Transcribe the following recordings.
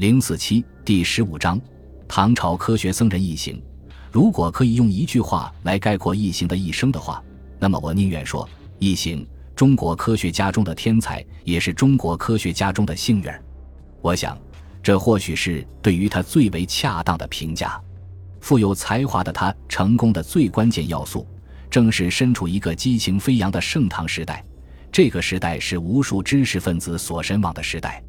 零四七第十五章，唐朝科学僧人一行。如果可以用一句话来概括一行的一生的话，那么我宁愿说，一行中国科学家中的天才，也是中国科学家中的幸运儿。我想，这或许是对于他最为恰当的评价。富有才华的他，成功的最关键要素，正是身处一个激情飞扬的盛唐时代。这个时代是无数知识分子所神往的时代。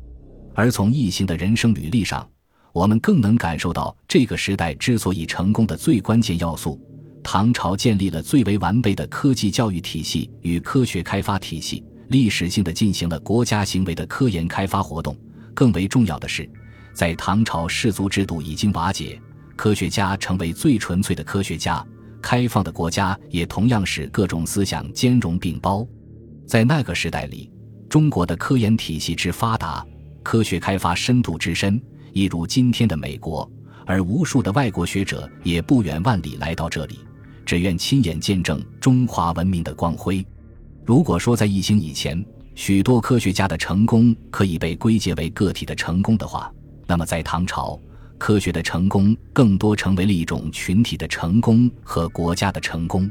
而从异形的人生履历上，我们更能感受到这个时代之所以成功的最关键要素：唐朝建立了最为完备的科技教育体系与科学开发体系，历史性的进行了国家行为的科研开发活动。更为重要的是，在唐朝氏族制度已经瓦解。科学家成为最纯粹的科学家，开放的国家也同样使各种思想兼容并包。在那个时代里，中国的科研体系之发达，科学开发深度之深，一如今天的美国。而无数的外国学者也不远万里来到这里，只愿亲眼见证中华文明的光辉。如果说在一星以前，许多科学家的成功可以被归结为个体的成功的话，那么在唐朝。科学的成功更多成为了一种群体的成功和国家的成功。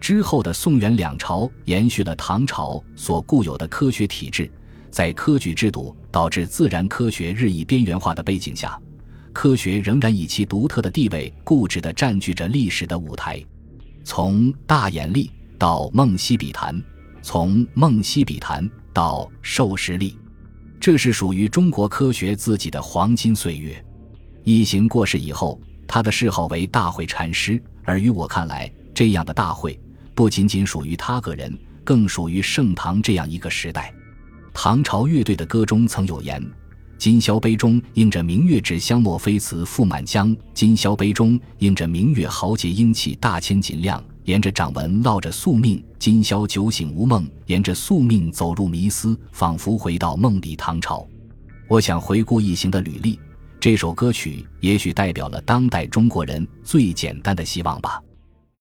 之后的宋元两朝延续了唐朝所固有的科学体制，在科举制度导致自然科学日益边缘化的背景下，科学仍然以其独特的地位固执地占据着历史的舞台。从大眼力到梦溪笔谈，从梦溪笔谈到授时历，这是属于中国科学自己的黄金岁月。一行过世以后，他的谥号为大会禅师。而于我看来，这样的大会不仅仅属于他个人，更属于盛唐这样一个时代。唐朝乐队的歌中曾有言：“今宵杯中映着明月，纸香墨飞词覆满江。今宵杯中映着明月，豪杰英气大千锦亮。沿着掌纹烙着宿命，今宵酒醒无梦。沿着宿命走入迷思，仿佛回到梦里唐朝。”我想回顾一行的履历。这首歌曲也许代表了当代中国人最简单的希望吧。